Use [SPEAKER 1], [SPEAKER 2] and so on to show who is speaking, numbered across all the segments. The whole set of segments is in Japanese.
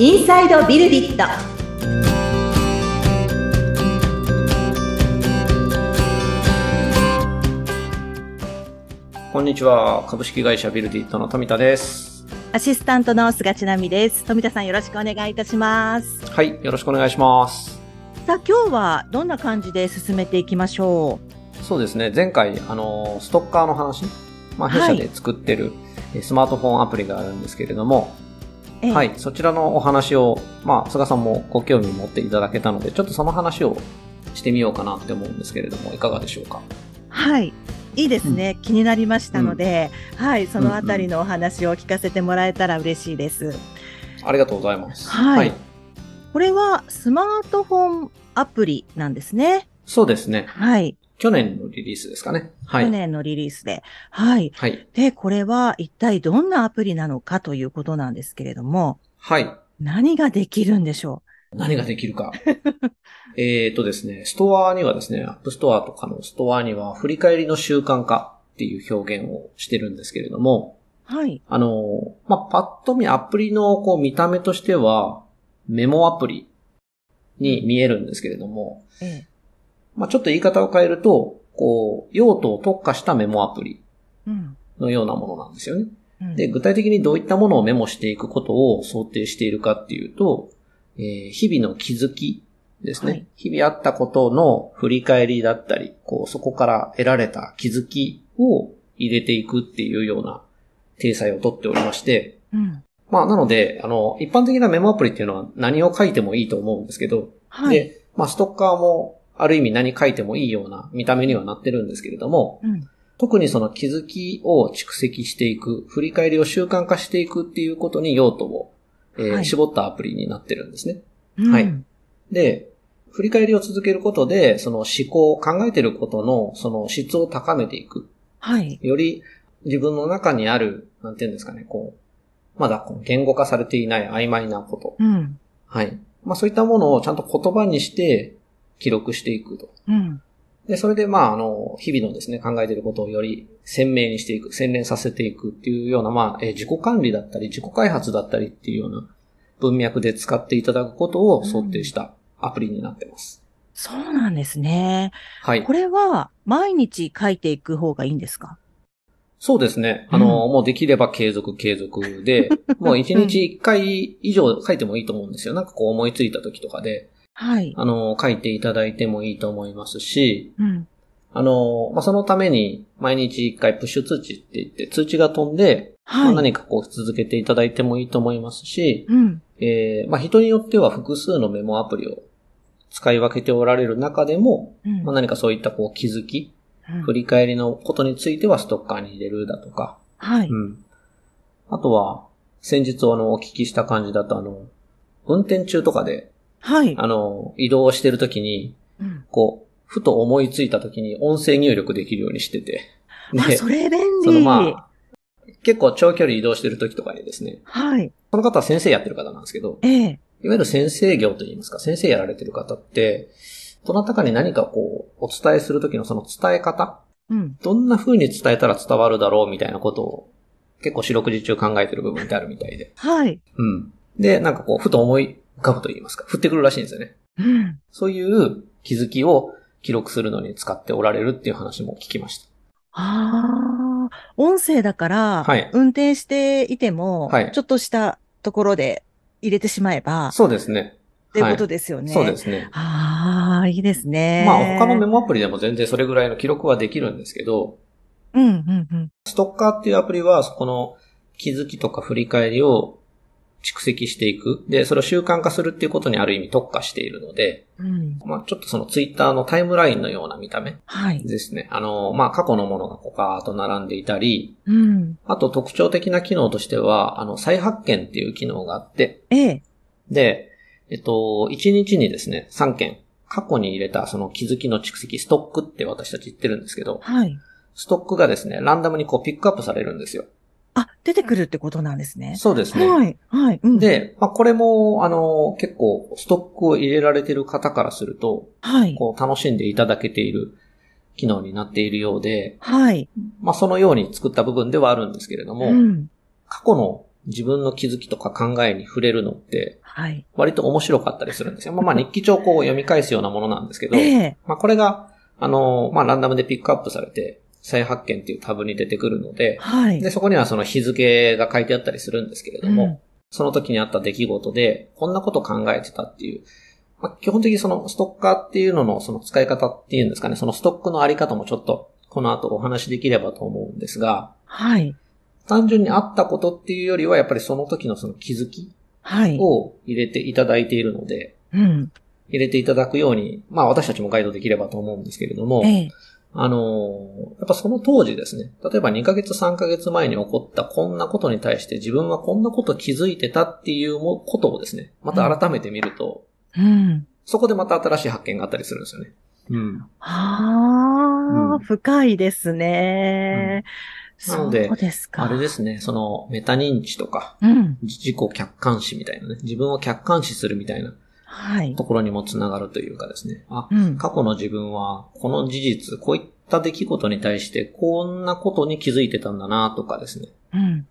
[SPEAKER 1] インサイドビルディット
[SPEAKER 2] こんにちは。株式会社ビルディットの富田です。
[SPEAKER 1] アシスタントの菅千奈美です富田さんよろしくお願いいたします
[SPEAKER 2] はい。よろしくお願いします。
[SPEAKER 1] さあ今日はどんな感じで進めていきましょ
[SPEAKER 2] そうですね。前回、あの、ストッカーの話、まあ、弊
[SPEAKER 1] はい
[SPEAKER 2] 社で作ってる、えスマートフォンアプリがあるんですけれども、
[SPEAKER 1] うええ
[SPEAKER 2] はい。そちらのお話を、まあ、菅さんもご興味持っていただけたので、ちょっとその話をしてみようかなって思うんですけれども、いかがでしょうか？
[SPEAKER 1] はい。いいですね、気になりましたので、はい、そのあたりのお話を聞かせてもらえたら嬉しいです。
[SPEAKER 2] ありがとうございます。
[SPEAKER 1] はいこれはスマートフォンアプリなんですね。
[SPEAKER 2] そうですね。
[SPEAKER 1] はい。
[SPEAKER 2] 去年のリリースですかね。はい。
[SPEAKER 1] 去年のリリースで。はい。
[SPEAKER 2] はい。
[SPEAKER 1] で、これは一体どんなアプリなのかということなんですけれども、
[SPEAKER 2] はい。
[SPEAKER 1] 何ができるんでしょ
[SPEAKER 2] 何ができるか。えーとですね、ストアにはですね、 App Store とかのストアには、振り返りの習慣化っていう表現をしてるんですけれども、
[SPEAKER 1] うはい。
[SPEAKER 2] あの、まあ、パッと見アプリのこう見た目としては、メモアプリに見えるんですけれども、
[SPEAKER 1] ええ。
[SPEAKER 2] まあ、ちょっと言い方を変えると、こう、用途を特化したメモアプリ
[SPEAKER 1] うん。
[SPEAKER 2] のようなものなんですよね。
[SPEAKER 1] うん
[SPEAKER 2] で、具体的にどういったものをメモしていくことを想定しているかっていうと、えー日々の気づきですね。
[SPEAKER 1] はい
[SPEAKER 2] 日々あったことの振り返りだったり、こう、そこから得られた気づきを入れていくっていうような体裁をとっておりまして、
[SPEAKER 1] うん。
[SPEAKER 2] まあ、なので、あの、一般的なメモアプリっていうのは何を書いてもいいと思うんですけど、
[SPEAKER 1] はい。
[SPEAKER 2] で、まあ、ストッカーもある意味何書いてもいいような見た目にはなってるんですけれども、
[SPEAKER 1] うん。
[SPEAKER 2] 特にその気づきを蓄積していく、振り返りを習慣化していくっていうことに用途を、えー
[SPEAKER 1] はい
[SPEAKER 2] 絞ったアプリになってるんですね。
[SPEAKER 1] うん
[SPEAKER 2] はいで、振り返りを続けることで、その思考、考えていることのその質を高めていく。
[SPEAKER 1] はい。
[SPEAKER 2] より自分の中にある、なんていうんですかね、こう、まだこう言語化されていない曖昧なこと。
[SPEAKER 1] うん。
[SPEAKER 2] はい。まあそういったものをちゃんと言葉にして記録していくと。
[SPEAKER 1] うん。
[SPEAKER 2] で、それで、まあ、あの、日々のですね、考えていることをより鮮明にしていく、洗練させていくっていうような、まあ、えー自己管理だったり、自己開発だったりっていうような文脈で使っていただくことを想定したアプリになってます。
[SPEAKER 1] そうなんですね。
[SPEAKER 2] はい
[SPEAKER 1] こ。れは毎日書いていく方がいいんですか？
[SPEAKER 2] そうですね。あの、もうできれば継続継続で、もう一日一回以上書いてもいいと思うんですよ。なんかこう思いついた時とかで、
[SPEAKER 1] はい。
[SPEAKER 2] あの、書いていただいてもいいと思いますし、
[SPEAKER 1] うん。
[SPEAKER 2] あの、まあ、そのために毎日一回プッシュ通知って言って通知が飛んで、まあ、
[SPEAKER 1] はい。
[SPEAKER 2] 何かこう続けていただいてもいいと思いますし、
[SPEAKER 1] うん。
[SPEAKER 2] えーまあ、人によっては複数のメモアプリを使い分けておられる中でも、
[SPEAKER 1] うん
[SPEAKER 2] まあ、何かそういったこう気づき、
[SPEAKER 1] うん
[SPEAKER 2] 振り返りのことについてはストッカーに入れるだとか、
[SPEAKER 1] はい。
[SPEAKER 2] うん。あとは、先日あの、お聞きした感じだとあの、運転中とかで、
[SPEAKER 1] はい。
[SPEAKER 2] あの、移動してるときに、
[SPEAKER 1] うん
[SPEAKER 2] こう、ふと思いついたときに音声入力できるようにしてて、
[SPEAKER 1] あ、それ便利。
[SPEAKER 2] そのまあ、結構長距離移動してる時とかにですね、
[SPEAKER 1] はい。
[SPEAKER 2] その方は先生やってる方なんですけど、
[SPEAKER 1] ええ。
[SPEAKER 2] いわゆる先生業といいますか、先生やられてる方って、どなたかに何かこう、お伝えする時のその伝え方、
[SPEAKER 1] うん。
[SPEAKER 2] どんな風に伝えたら伝わるだろうみたいなことを、結構四六時中考えてる部分ってあるみたいで。
[SPEAKER 1] はい。
[SPEAKER 2] うん。で、なんかこう、ふと思い浮かぶと言いますか、降ってくるらしいんですよね。
[SPEAKER 1] うん。
[SPEAKER 2] そういう気づきを記録するのに使っておられるっていう話も聞きました。
[SPEAKER 1] ああ、音声だから、
[SPEAKER 2] はい
[SPEAKER 1] 運転していても、
[SPEAKER 2] はい
[SPEAKER 1] ちょっとしたところで入れてしまえば、
[SPEAKER 2] そうですね。
[SPEAKER 1] っていうこと
[SPEAKER 2] はい
[SPEAKER 1] ですよね。
[SPEAKER 2] そうですね。
[SPEAKER 1] ああ、いいですね。
[SPEAKER 2] まあ他のメモアプリでも全然それぐらいの記録はできるんですけど、
[SPEAKER 1] うん、うん、うん。
[SPEAKER 2] ストッカーっていうアプリはそこの気づきとか振り返りを蓄積していく。で、それを習慣化するっていうことにある意味特化しているので、
[SPEAKER 1] うん。
[SPEAKER 2] まあちょっとそのツイッターのタイムラインのような見た目
[SPEAKER 1] はい。
[SPEAKER 2] ですね。あの、まあ過去のものがこうガーッと並んでいたり、
[SPEAKER 1] うん。
[SPEAKER 2] あと特徴的な機能としては、あの、再発見っていう機能があって、
[SPEAKER 1] ええ。
[SPEAKER 2] で、えっと、1日にですね、3件、過去に入れたその気づきの蓄積、ストックって私たち言ってるんですけど、
[SPEAKER 1] はい。
[SPEAKER 2] ストックがですね、ランダムにこうピックアップされるんですよ。
[SPEAKER 1] あ、出てくるってことなんですね。
[SPEAKER 2] そうですね。
[SPEAKER 1] はい。はい。うん、
[SPEAKER 2] で、まあ、これも、あの、結構、ストックを入れられている方からすると、
[SPEAKER 1] はい。
[SPEAKER 2] こう、楽しんでいただけている機能になっているようで、
[SPEAKER 1] はい。
[SPEAKER 2] まあ、そのように作った部分ではあるんですけれども、
[SPEAKER 1] うん。
[SPEAKER 2] 過去の自分の気づきとか考えに触れるのって、
[SPEAKER 1] はい。
[SPEAKER 2] 割と面白かったりするんですよ。まあまあ日記帳をこう読み返すようなものなんですけど、
[SPEAKER 1] ええ
[SPEAKER 2] まあこれが、あの、まあランダムでピックアップされて、再発見っていうタブに出てくるので、
[SPEAKER 1] はい。
[SPEAKER 2] で、そこにはその日付が書いてあったりするんですけれども、
[SPEAKER 1] うん
[SPEAKER 2] その時にあった出来事で、こんなこと考えてたっていう、まあ、基本的にそのストッカーっていうののその使い方っていうんですかね、そのストックのあり方もちょっとこの後お話しできればと思うんですが、
[SPEAKER 1] はい。
[SPEAKER 2] 単純にあったことっていうよりはやっぱりその時のその気づき
[SPEAKER 1] はい。
[SPEAKER 2] を入れていただいているので、
[SPEAKER 1] うん。
[SPEAKER 2] 入れていただくように、まあ私たちもガイドできればと思うんですけれども、
[SPEAKER 1] ええ。
[SPEAKER 2] あのーやっぱその当時ですね、例えば2ヶ月3ヶ月前に起こったこんなことに対して自分はこんなこと気づいてたっていうもことをですね、また改めて見ると、
[SPEAKER 1] うん。
[SPEAKER 2] そこでまた新しい発見があったりするんですよね。うん。
[SPEAKER 1] ああ、
[SPEAKER 2] うん
[SPEAKER 1] 深いですね。
[SPEAKER 2] なので
[SPEAKER 1] そうですか。
[SPEAKER 2] あれですね、そのメタ認知とか、
[SPEAKER 1] うん。
[SPEAKER 2] 自己客観視みたいなね、自分を客観視するみたいな
[SPEAKER 1] はい。
[SPEAKER 2] ところにもつながるというかですね、あ、
[SPEAKER 1] うん。
[SPEAKER 2] 過去の自分はこの事実、こういった出来事に対してこんなことに気づいてたんだなとかですね、
[SPEAKER 1] うん。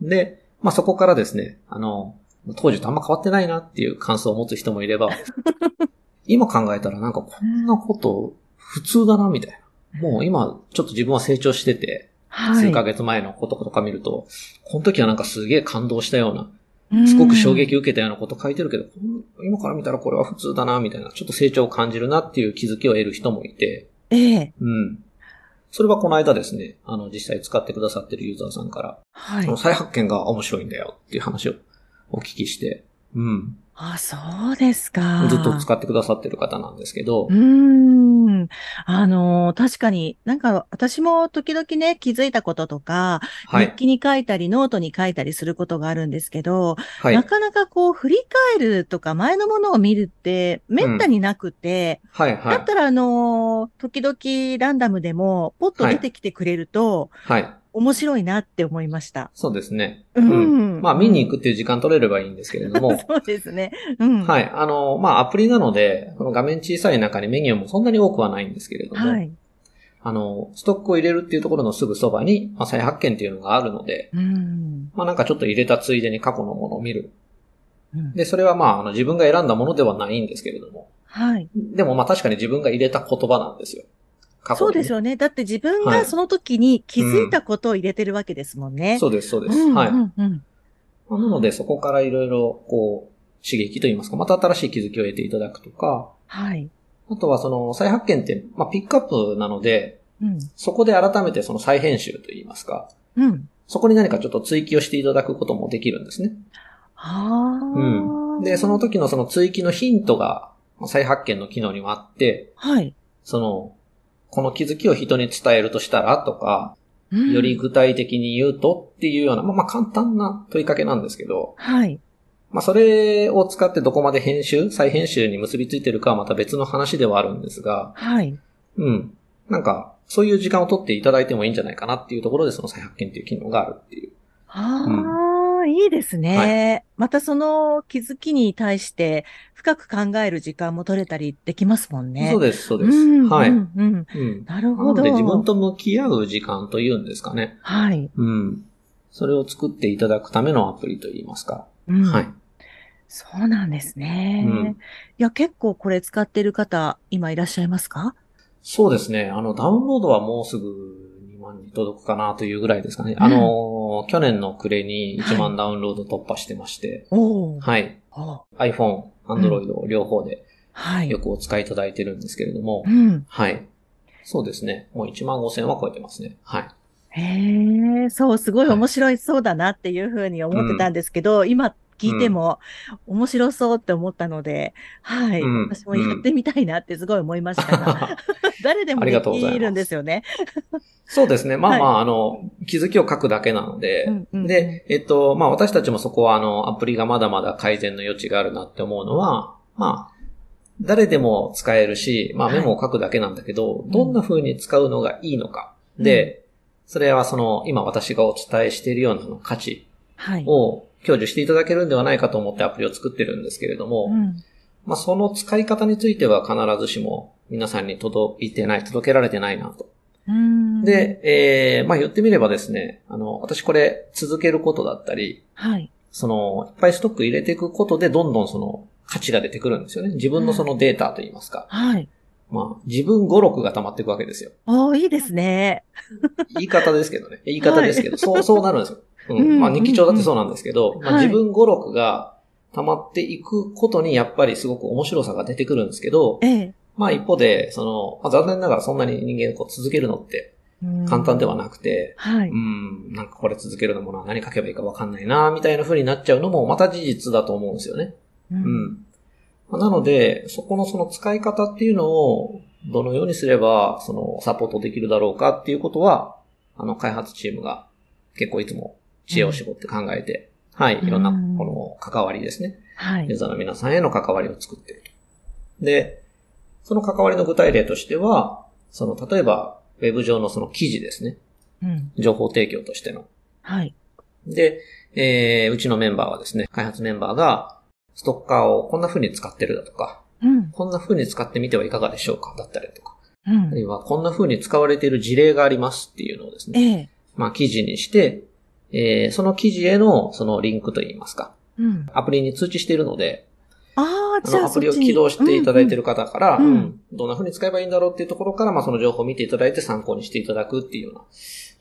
[SPEAKER 2] で、まあ、そこからですね、あの、当時とあんま変わってないなっていう感想を持つ人もいれば、今考えたらなんかこんなこと普通だなみたいな。もう今ちょっと自分は成長してて、
[SPEAKER 1] はい。
[SPEAKER 2] 数ヶ月前のこととか見ると、この時はなんかすげえ感動したような、
[SPEAKER 1] うん
[SPEAKER 2] すごく衝撃受けたようなこと書いてるけど、今から見たらこれは普通だなみたいな、ちょっと成長を感じるなっていう気づきを得る人もいて、
[SPEAKER 1] ええ。
[SPEAKER 2] うん。それはこの間ですね、あの実際使ってくださってるユーザーさんから、
[SPEAKER 1] はい
[SPEAKER 2] その。再発見が面白いんだよっていう話をお聞きして、うん。
[SPEAKER 1] あ、そうですか。
[SPEAKER 2] ずっと使ってくださってる方なんですけど
[SPEAKER 1] うー、ん。あの、確かに、なんか私も時々ね、気づいたこととか、
[SPEAKER 2] はい。
[SPEAKER 1] 日記に書いたり、ノートに書いたりすることがあるんですけど、
[SPEAKER 2] はい
[SPEAKER 1] な。かなかこう、振り返るとか、前のものを見るって、めったになくて、
[SPEAKER 2] はい。はい
[SPEAKER 1] だっ。たら、あの、時々ランダムでも、ポッと出てきてくれると、
[SPEAKER 2] はい。
[SPEAKER 1] 面白いなって思いました。
[SPEAKER 2] そうですね。
[SPEAKER 1] うん。
[SPEAKER 2] まあ、見に行くっていう時間取れればいいんですけれども、
[SPEAKER 1] そうですね。うん。
[SPEAKER 2] はい。あの、まあ、アプリなので、この画面小さい中にメニューもそんなに多くはないんですけれども、
[SPEAKER 1] はい。
[SPEAKER 2] あの、ストックを入れるっていうところのすぐそばに、まあ、再発見っていうのがあるので、
[SPEAKER 1] うん。
[SPEAKER 2] まあ、なんかちょっと入れたついでに過去のものを見る。
[SPEAKER 1] うん
[SPEAKER 2] で、それはまあ、あの、自分が選んだものではないんですけれども、
[SPEAKER 1] はい。
[SPEAKER 2] でもまあ確かに自分が入れた言葉なんですよ。過去
[SPEAKER 1] そうですよね。だって自分
[SPEAKER 2] はい
[SPEAKER 1] がその時に気づいたことを入れてるわけですもんね。
[SPEAKER 2] そうです、そうです。
[SPEAKER 1] うん
[SPEAKER 2] はい。
[SPEAKER 1] うんうん
[SPEAKER 2] なので、そこからいろいろ、こう、刺激といいますか、また新しい気づきを得ていただくとか、
[SPEAKER 1] はい。
[SPEAKER 2] あとはその再発見って、まあピックアップなので、
[SPEAKER 1] うん。
[SPEAKER 2] そこで改めてその再編集といいますか、
[SPEAKER 1] うん。
[SPEAKER 2] そこに何かちょっと追記をしていただくこともできるんですね。
[SPEAKER 1] ああ。
[SPEAKER 2] うん。で、その時のその追記のヒントが、まあ再発見の機能にもあって、
[SPEAKER 1] はい。
[SPEAKER 2] その、この気づきを人に伝えるとしたらとか、
[SPEAKER 1] うん
[SPEAKER 2] より具体的に言うとっていうような、まあまあ簡単な問いかけなんですけど、
[SPEAKER 1] はい。
[SPEAKER 2] まあそれを使ってどこまで編集、再編集に結びついてるかはまた別の話ではあるんですが、
[SPEAKER 1] はい。
[SPEAKER 2] うん。なんか、そういう時間を取っていただいてもいいんじゃないかなっていうところでその再発見っていう機能があるっていう。
[SPEAKER 1] ああ、いいですね。またその気づきに対して深く考える時間も取れたりできますもんね。で
[SPEAKER 2] そうです、そうです。
[SPEAKER 1] ん
[SPEAKER 2] はい。
[SPEAKER 1] う
[SPEAKER 2] うん。
[SPEAKER 1] んうん。なる
[SPEAKER 2] な
[SPEAKER 1] ほど。
[SPEAKER 2] ので自分と向き合う時間というんですかね。
[SPEAKER 1] はい。
[SPEAKER 2] うん。それを作っていただくためのアプリといいますか。
[SPEAKER 1] うん
[SPEAKER 2] はい。
[SPEAKER 1] そうなんですね。
[SPEAKER 2] うん
[SPEAKER 1] いや、結構これ使ってる方、今いらっしゃいますか？
[SPEAKER 2] そうですね。あの、ダウンロードはもうすぐ2万に届くかなというぐらいですかね。あの、去年の暮れに1万ダウンロード突破してまして。はい。
[SPEAKER 1] お
[SPEAKER 2] iPhone、Android 両方で
[SPEAKER 1] はい。
[SPEAKER 2] よくお使いいただいてるんですけれども
[SPEAKER 1] う、ん。5
[SPEAKER 2] そうですね。もう1万5千は超えてますね。はい。
[SPEAKER 1] へえ、そう、すごい面白いそうだなっていうふうに思ってたんですけど、今聞いても面白そうって思ったので、はい、
[SPEAKER 2] うん。
[SPEAKER 1] 私もやってみたいなってすごい思いましたが、誰でもできるんですよね。
[SPEAKER 2] そうですね。まあまあ、
[SPEAKER 1] は
[SPEAKER 2] あの、気づきを書くだけなので、で、えっと、まあ私たちもそこはあの、アプリがまだまだ改善の余地があるなって思うのは、まあ、誰でも使えるし、まあ
[SPEAKER 1] はい。
[SPEAKER 2] メモを書くだけなんだけど、
[SPEAKER 1] ん
[SPEAKER 2] どんな風に使うのがいいのか。で、それはその、今私がお伝えしているようなの価値
[SPEAKER 1] はい。
[SPEAKER 2] を享受していただけるんではないかと思ってアプリを作ってるんですけれども、
[SPEAKER 1] うん
[SPEAKER 2] まあその使い方については必ずしも皆さんに届いてない、届けられてないなと
[SPEAKER 1] うん。
[SPEAKER 2] で、えー、まあ言ってみればですね、あの、私これ続けることだったり、
[SPEAKER 1] はい。
[SPEAKER 2] その、いっぱいストック入れていくことで、どんどんその、価値が出てくるんですよね。自分のそのデータといいますか。
[SPEAKER 1] はい。
[SPEAKER 2] まあ、自分語録が溜まっていくわけですよ。
[SPEAKER 1] おーいいですね。
[SPEAKER 2] 言い方ですけどね。言い方ですけど、そう、そうなるんですよ。う
[SPEAKER 1] うん
[SPEAKER 2] ん。まあ、日記帳だってそうなんですけど、まあ、
[SPEAKER 1] はい
[SPEAKER 2] 自分語録が溜まっていくことに、やっぱりすごく面白さが出てくるんですけど、
[SPEAKER 1] ええ。
[SPEAKER 2] まあ、一方で、その、まあ、残念ながらそんなに人間こう続けるのって
[SPEAKER 1] うん
[SPEAKER 2] 簡単ではなくて、
[SPEAKER 1] はい。
[SPEAKER 2] うん、なんかこれ続けるのもな、何書けばいいかわかんないな、みたいな風になっちゃうのもまた事実だと思うんですよね。
[SPEAKER 1] う。
[SPEAKER 2] うんん。まあなので、そこのその使い方っていうのを、どのようにすれば、その、サポートできるだろうかっていうことは、あの、開発チームが結構いつも知恵を絞って考えて、はい、いろんな、
[SPEAKER 1] うん
[SPEAKER 2] この、関わりですね。
[SPEAKER 1] はい
[SPEAKER 2] ユー。ザーの皆さんへの関わりを作っていると。で、その関わりの具体例としては、その、例えば、ウェブ上のその記事ですね。
[SPEAKER 1] うん。
[SPEAKER 2] 情報提供としての。
[SPEAKER 1] はい。
[SPEAKER 2] で、えー、うちのメンバーはですね、開発メンバーが、ストッカーをこんな風に使ってるだとか、
[SPEAKER 1] うん。
[SPEAKER 2] こんな風に使ってみてはいかがでしょうかだったりとか、
[SPEAKER 1] うん
[SPEAKER 2] あるいはこんな風に使われている事例がありますっていうのをですね、
[SPEAKER 1] ええ。
[SPEAKER 2] まあ記事にして、えー、その記事へのそのリンクといいますか、
[SPEAKER 1] うん。
[SPEAKER 2] アプリに通知しているので、
[SPEAKER 1] ああ、じゃあ
[SPEAKER 2] アプリを起動していただいている方から、
[SPEAKER 1] うんうん
[SPEAKER 2] うんどんな風に使えばいいんだろうっていうところから、まあその情報を見ていただいて参考にしていただくっていうような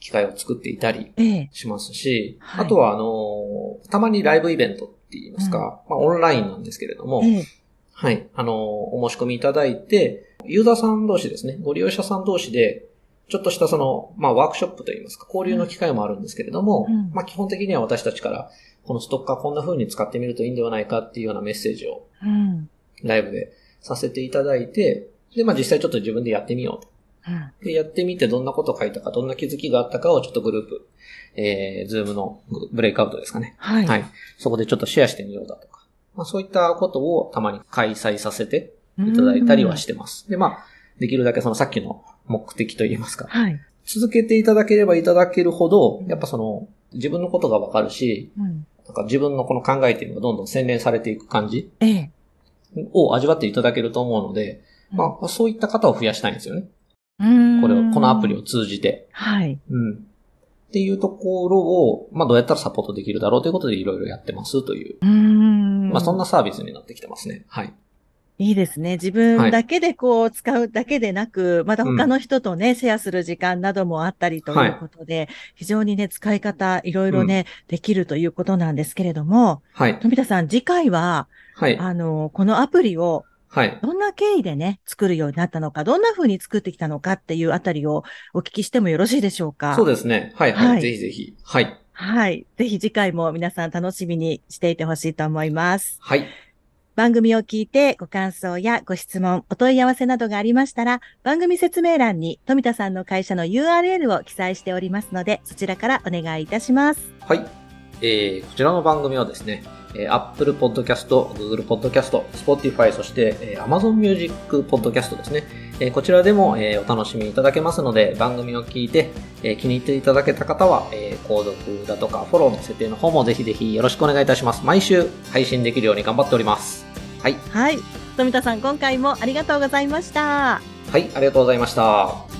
[SPEAKER 2] 機会を作っていたり
[SPEAKER 1] ええ。
[SPEAKER 2] しますし、
[SPEAKER 1] はい
[SPEAKER 2] あとはあのーたまにライブイベントって言いますか、まあオンラインなんですけれども、
[SPEAKER 1] ええ。
[SPEAKER 2] はい。あの、お申し込みいただいて、ユーザーさん同士ですね、ご利用者さん同士で、ちょっとしたその、まあ、ワークショップといいますか、交流の機会もあるんですけれども、
[SPEAKER 1] うん
[SPEAKER 2] まあ、基本的には私たちから、このストッカーこんな風に使ってみるといいんではないかっていうようなメッセージを
[SPEAKER 1] うん。
[SPEAKER 2] ライブでさせていただいて、で、まあ、実際ちょっと自分でやってみようと。
[SPEAKER 1] うん。
[SPEAKER 2] で、やってみてどんなこと書いたか、どんな気づきがあったかをちょっとグループ、えー、ズームのブレイクアウトですかね。
[SPEAKER 1] はい。
[SPEAKER 2] はい。そこでちょっとシェアしてみようだとか。まあ、そういったことをたまに開催させていただいたりはしてます。で、まあ、できるだけそのさっきの目的といいますか。
[SPEAKER 1] はい。
[SPEAKER 2] 続けていただければいただけるほど、やっぱその、自分のことがわかるし、
[SPEAKER 1] うん。
[SPEAKER 2] なんか自分のこの考えっていうのがどんどん洗練されていく感じ
[SPEAKER 1] ええ。
[SPEAKER 2] を味わっていただけると思うので、まあ、そういった方を増やしたいんですよね。
[SPEAKER 1] うん。
[SPEAKER 2] これを、このアプリを。通じて。
[SPEAKER 1] はい。
[SPEAKER 2] うん。っていうところを、まあ、どうやったらサポートできるだろうということでいろいろやってますという、
[SPEAKER 1] うん。
[SPEAKER 2] まあ、そんなサービスになってきてますね。はい。
[SPEAKER 1] いいですね。自分だけでこう使うだけでなく、また他の人とね、シェアする時間などもあったりということで、非常にね、使い方いろいろね、できるということなんですけれども、
[SPEAKER 2] はい。
[SPEAKER 1] 富田さん、次回は、
[SPEAKER 2] はい。
[SPEAKER 1] あの、このアプリを
[SPEAKER 2] はい。
[SPEAKER 1] どんな経緯でね、作るようになったのか、どんな風に作ってきたのかっていうあたりをお聞きしてもよろしいでしょうか？
[SPEAKER 2] そうですね。はい、はい、
[SPEAKER 1] はい
[SPEAKER 2] ぜひぜひ。はい。
[SPEAKER 1] はい。ぜひ次回も皆さん楽しみにしていてほしいと思います。
[SPEAKER 2] はい。
[SPEAKER 1] 番組を聞いてご感想やご質問、お問い合わせなどがありましたら、番組説明欄に富田さんの会社の URL を記載しておりますので、そちらからお願いいたします。
[SPEAKER 2] はい。えー、こちらの番組はですね、えー Apple Podcast、Google Podcast、Spotify、そして、えー Amazon Music Podcast ですね。えーこちらでも、えーお楽しみいただけますので、番組を聞いて、えー気に入っていただけた方は、えー購読だとかフォローの設定の方もぜひぜひよろしくお願いいたします。毎週配信できるように頑張っております。はい。
[SPEAKER 1] はい。富田さん、今回もありがとうございました。
[SPEAKER 2] はい、ありがとうございました。